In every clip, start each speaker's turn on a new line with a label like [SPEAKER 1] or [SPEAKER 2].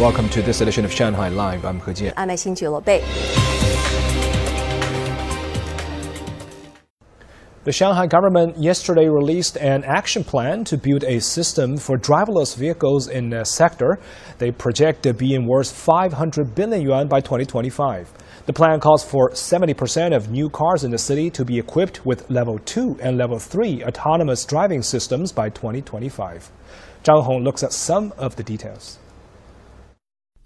[SPEAKER 1] Welcome to this edition of Shanghai Live. I'm He Jian.
[SPEAKER 2] I'm Xin
[SPEAKER 1] The Shanghai government yesterday released an action plan to build a system for driverless vehicles in the sector. They project being worth 500 billion yuan by 2025. The plan calls for 70% of new cars in the city to be equipped with level 2 and level 3 autonomous driving systems by 2025. Zhang Hong looks at some of the details.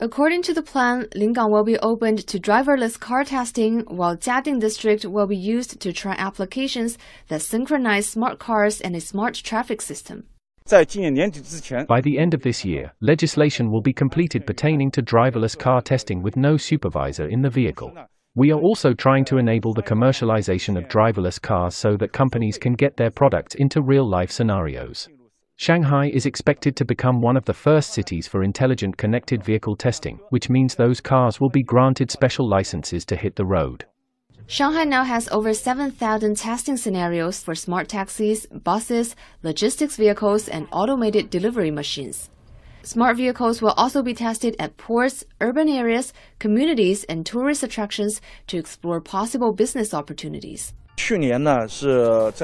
[SPEAKER 3] According to the plan, Lingang will be opened to driverless car testing, while Jiading District will be used to try applications that synchronize smart cars and a smart traffic system.
[SPEAKER 4] By the end of this year, legislation will be completed pertaining to driverless car testing with no supervisor in the vehicle. We are also trying to enable the commercialization of driverless cars so that companies can get their products into real life scenarios. Shanghai is expected to become one of the first cities for intelligent connected vehicle testing, which means those cars will be granted special licenses to hit the road.
[SPEAKER 3] Shanghai now has over 7,000 testing scenarios for smart taxis, buses, logistics vehicles, and automated delivery machines. Smart vehicles will also be tested at ports, urban areas, communities, and tourist attractions to explore possible business opportunities.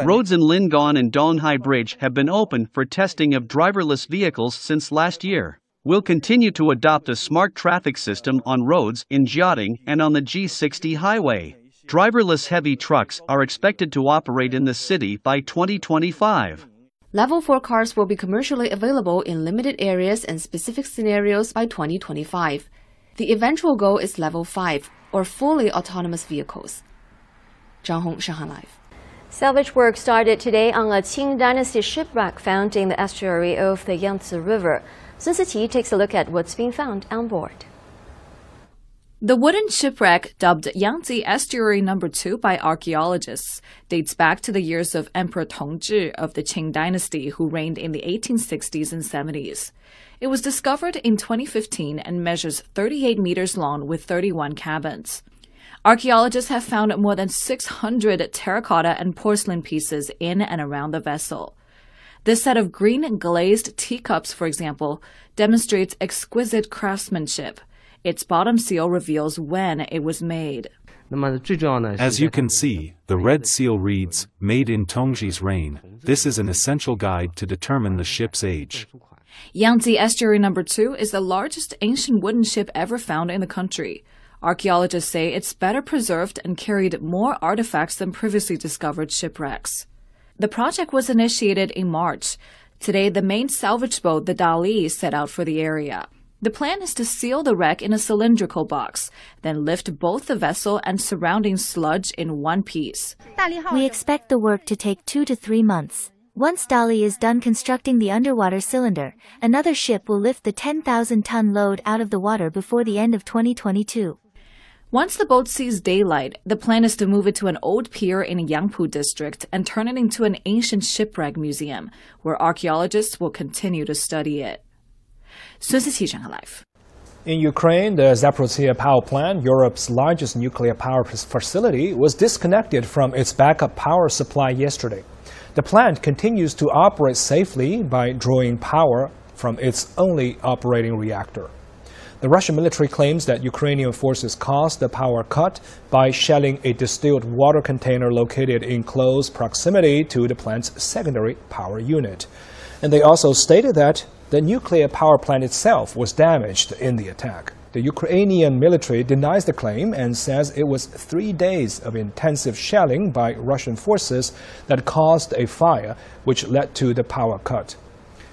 [SPEAKER 5] Roads in Lingang and Donghai Bridge have been open for testing of driverless vehicles since last year. We'll continue to adopt a smart traffic system on roads in Jiading and on the G60 highway. Driverless heavy trucks are expected to operate in the city by 2025.
[SPEAKER 3] Level 4 cars will be commercially available in limited areas and specific scenarios by 2025. The eventual goal is Level 5, or fully autonomous vehicles. Zhang Hong, Shanghai Live.
[SPEAKER 2] Salvage work started today on a Qing Dynasty shipwreck found in the estuary of the Yangtze River. Sun Siqi takes a look at what's been found on board.
[SPEAKER 6] The wooden shipwreck, dubbed Yangtze Estuary No. 2 by archaeologists, dates back to the years of Emperor Tongzhi of the Qing dynasty who reigned in the 1860s and 70s. It was discovered in 2015 and measures 38 meters long with 31 cabins. Archaeologists have found more than 600 terracotta and porcelain pieces in and around the vessel. This set of green glazed teacups, for example, demonstrates exquisite craftsmanship. Its bottom seal reveals when it was made.
[SPEAKER 7] As you can see, the red seal reads, Made in Tongzhi's reign. This is an essential guide to determine the ship's age.
[SPEAKER 6] Yangtze Estuary No. 2 is the largest ancient wooden ship ever found in the country. Archaeologists say it's better preserved and carried more artifacts than previously discovered shipwrecks. The project was initiated in March. Today, the main salvage boat, the Dali, set out for the area. The plan is to seal the wreck in a cylindrical box, then lift both the vessel and surrounding sludge in one piece.
[SPEAKER 8] We expect the work to take two to three months. Once Dali is done constructing the underwater cylinder, another ship will lift the 10,000 ton load out of the water before the end of 2022.
[SPEAKER 6] Once the boat sees daylight, the plan is to move it to an old pier in Yangpu district and turn it into an ancient shipwreck museum, where archaeologists will continue to study it. Sun Siqi, Live.
[SPEAKER 1] In Ukraine, the Zaporizhzhia power plant, Europe's largest nuclear power facility, was disconnected from its backup power supply yesterday. The plant continues to operate safely by drawing power from its only operating reactor. The Russian military claims that Ukrainian forces caused the power cut by shelling a distilled water container located in close proximity to the plant's secondary power unit. And they also stated that the nuclear power plant itself was damaged in the attack. The Ukrainian military denies the claim and says it was three days of intensive shelling by Russian forces that caused a fire, which led to the power cut.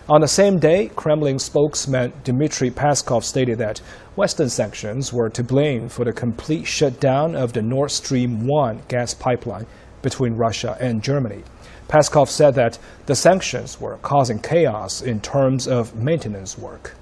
[SPEAKER 1] On the same day, Kremlin spokesman Dmitry Peskov stated that Western sanctions were to blame for the complete shutdown of the Nord Stream 1 gas pipeline between Russia and Germany. Peskov said that the sanctions were causing chaos in terms of maintenance work.